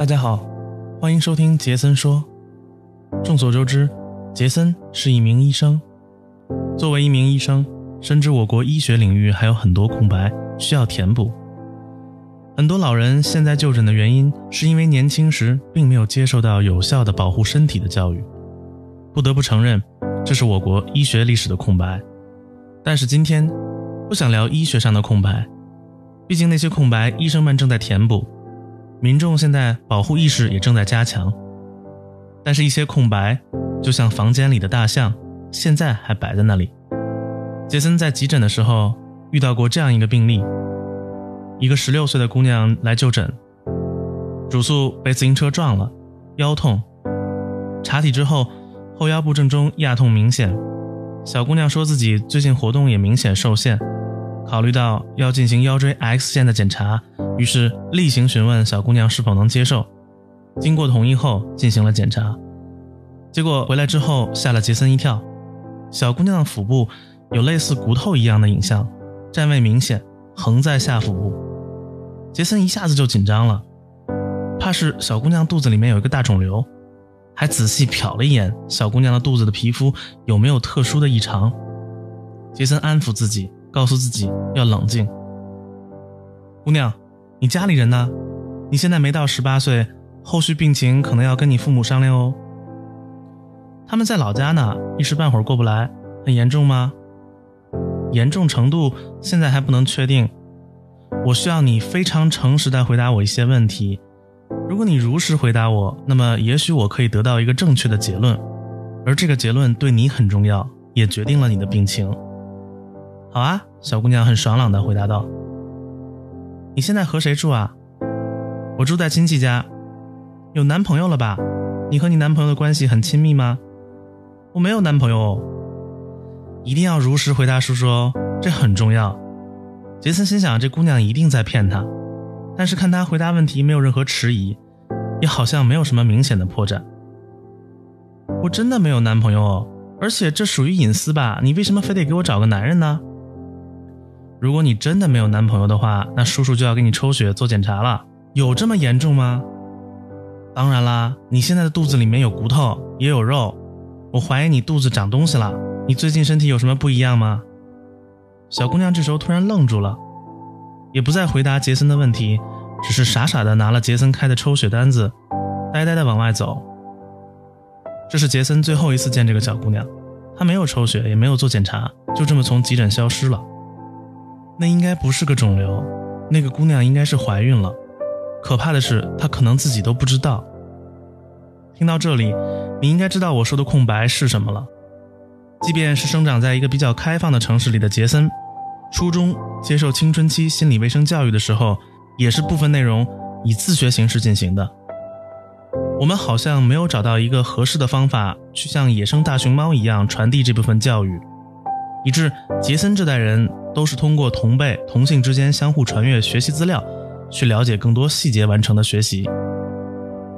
大家好，欢迎收听杰森说。众所周知，杰森是一名医生。作为一名医生，深知我国医学领域还有很多空白需要填补。很多老人现在就诊的原因，是因为年轻时并没有接受到有效的保护身体的教育。不得不承认，这是我国医学历史的空白。但是今天，不想聊医学上的空白，毕竟那些空白，医生们正在填补。民众现在保护意识也正在加强，但是，一些空白就像房间里的大象，现在还摆在那里。杰森在急诊的时候遇到过这样一个病例：一个十六岁的姑娘来就诊，主诉被自行车撞了，腰痛，查体之后后腰部正中压痛明显。小姑娘说自己最近活动也明显受限。考虑到要进行腰椎 X 线的检查，于是例行询问小姑娘是否能接受。经过同意后，进行了检查。结果回来之后，吓了杰森一跳。小姑娘的腹部有类似骨头一样的影像，占位明显，横在下腹部。杰森一下子就紧张了，怕是小姑娘肚子里面有一个大肿瘤，还仔细瞟了一眼小姑娘的肚子的皮肤有没有特殊的异常。杰森安抚自己。告诉自己要冷静。姑娘，你家里人呢？你现在没到十八岁，后续病情可能要跟你父母商量哦。他们在老家呢，一时半会儿过不来。很严重吗？严重程度现在还不能确定。我需要你非常诚实的回答我一些问题。如果你如实回答我，那么也许我可以得到一个正确的结论，而这个结论对你很重要，也决定了你的病情。好啊，小姑娘很爽朗的回答道：“你现在和谁住啊？我住在亲戚家，有男朋友了吧？你和你男朋友的关系很亲密吗？我没有男朋友哦，一定要如实回答叔叔哦，这很重要。”杰森心想，这姑娘一定在骗他，但是看她回答问题没有任何迟疑，也好像没有什么明显的破绽。我真的没有男朋友，而且这属于隐私吧？你为什么非得给我找个男人呢？如果你真的没有男朋友的话，那叔叔就要给你抽血做检查了。有这么严重吗？当然啦，你现在的肚子里面有骨头，也有肉，我怀疑你肚子长东西了。你最近身体有什么不一样吗？小姑娘这时候突然愣住了，也不再回答杰森的问题，只是傻傻的拿了杰森开的抽血单子，呆呆的往外走。这是杰森最后一次见这个小姑娘，她没有抽血，也没有做检查，就这么从急诊消失了。那应该不是个肿瘤，那个姑娘应该是怀孕了。可怕的是，她可能自己都不知道。听到这里，你应该知道我说的空白是什么了。即便是生长在一个比较开放的城市里的杰森，初中接受青春期心理卫生教育的时候，也是部分内容以自学形式进行的。我们好像没有找到一个合适的方法去像野生大熊猫一样传递这部分教育。以致杰森这代人都是通过同辈同性之间相互传阅学习资料，去了解更多细节完成的学习。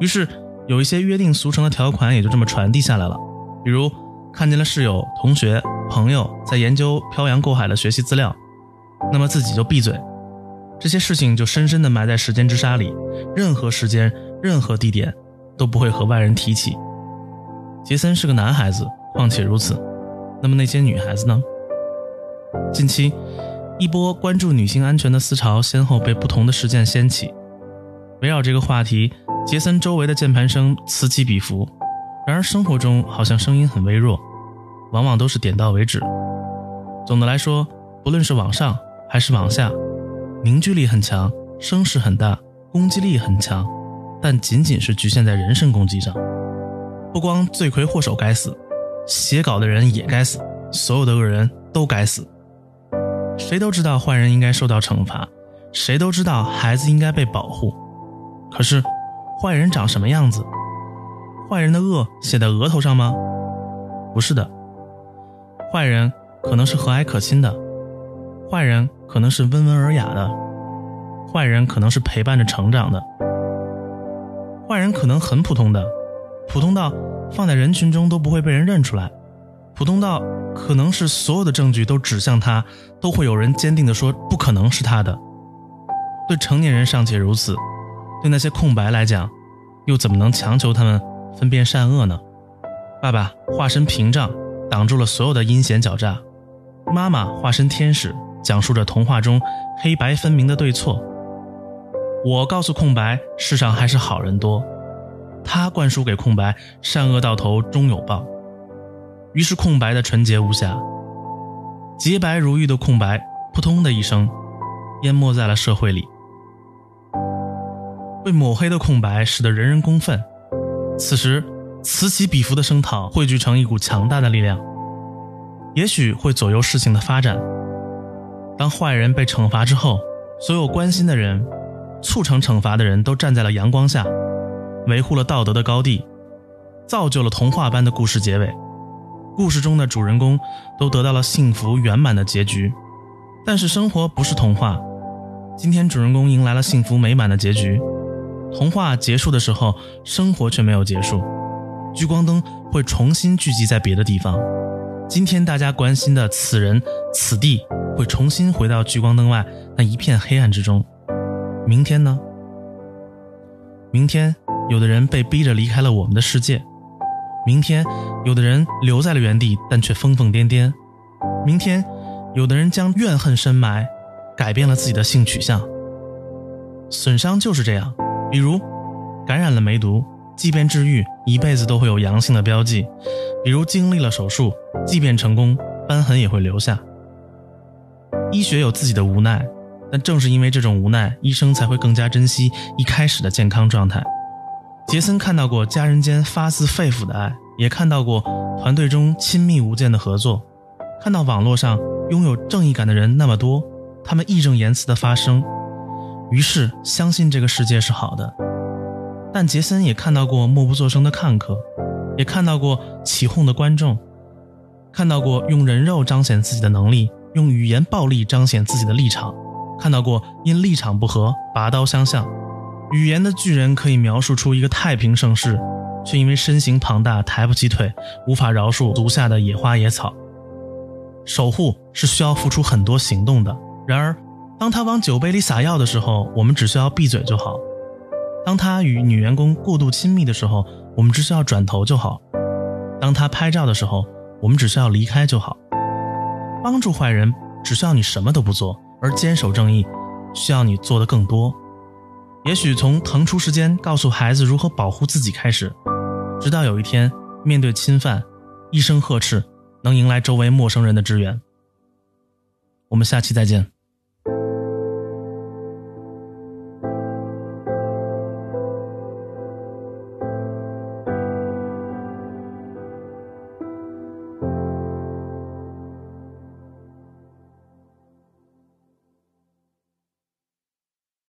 于是有一些约定俗成的条款也就这么传递下来了。比如看见了室友、同学、朋友在研究漂洋过海的学习资料，那么自己就闭嘴。这些事情就深深地埋在时间之沙里，任何时间、任何地点都不会和外人提起。杰森是个男孩子，况且如此。那么那些女孩子呢？近期，一波关注女性安全的思潮先后被不同的事件掀起。围绕这个话题，杰森周围的键盘声此起彼伏。然而生活中好像声音很微弱，往往都是点到为止。总的来说，不论是往上还是往下，凝聚力很强，声势很大，攻击力很强，但仅仅是局限在人身攻击上。不光罪魁祸首该死，写稿的人也该死，所有的恶人都该死。谁都知道坏人应该受到惩罚，谁都知道孩子应该被保护。可是，坏人长什么样子？坏人的恶写在额头上吗？不是的。坏人可能是和蔼可亲的，坏人可能是温文尔雅的，坏人可能是陪伴着成长的，坏人可能很普通的，普通到放在人群中都不会被人认出来。普通到可能是所有的证据都指向他，都会有人坚定地说不可能是他的。对成年人尚且如此，对那些空白来讲，又怎么能强求他们分辨善恶呢？爸爸化身屏障，挡住了所有的阴险狡诈；妈妈化身天使，讲述着童话中黑白分明的对错。我告诉空白，世上还是好人多。他灌输给空白，善恶到头终有报。于是空白的纯洁无瑕、洁白如玉的空白，扑通的一声，淹没在了社会里。被抹黑的空白，使得人人公愤。此时，此起彼伏的声讨汇聚成一股强大的力量，也许会左右事情的发展。当坏人被惩罚之后，所有关心的人、促成惩罚的人都站在了阳光下，维护了道德的高地，造就了童话般的故事结尾。故事中的主人公都得到了幸福圆满的结局。但是生活不是童话，今天主人公迎来了幸福美满的结局。童话结束的时候，生活却没有结束。聚光灯会重新聚集在别的地方。今天大家关心的此人此地，会重新回到聚光灯外那一片黑暗之中。明天呢？明天，有的人被逼着离开了我们的世界；明天，有的人留在了原地，但却疯疯癫癫；明天，有的人将怨恨深埋，改变了自己的性取向。损伤就是这样。比如，感染了梅毒，即便治愈，一辈子都会有阳性的标记；比如经历了手术，即便成功，瘢痕也会留下。医学有自己的无奈，但正是因为这种无奈，医生才会更加珍惜一开始的健康状态。杰森看到过家人间发自肺腑的爱，也看到过团队中亲密无间的合作，看到网络上拥有正义感的人那么多，他们义正言辞的发声。于是相信这个世界是好的，但杰森也看到过默不作声的看客，也看到过起哄的观众，看到过用人肉彰显自己的能力，用语言暴力彰显自己的立场，看到过因立场不合拔刀相向。语言的巨人可以描述出一个太平盛世，却因为身形庞大抬不起腿，无法饶恕足下的野花野草。守护是需要付出很多行动的，然而。当他往酒杯里撒药的时候，我们只需要闭嘴就好；当他与女员工过度亲密的时候，我们只需要转头就好；当他拍照的时候，我们只需要离开就好。帮助坏人只需要你什么都不做，而坚守正义需要你做的更多。也许从腾出时间告诉孩子如何保护自己开始，直到有一天面对侵犯，一声呵斥能迎来周围陌生人的支援。我们下期再见。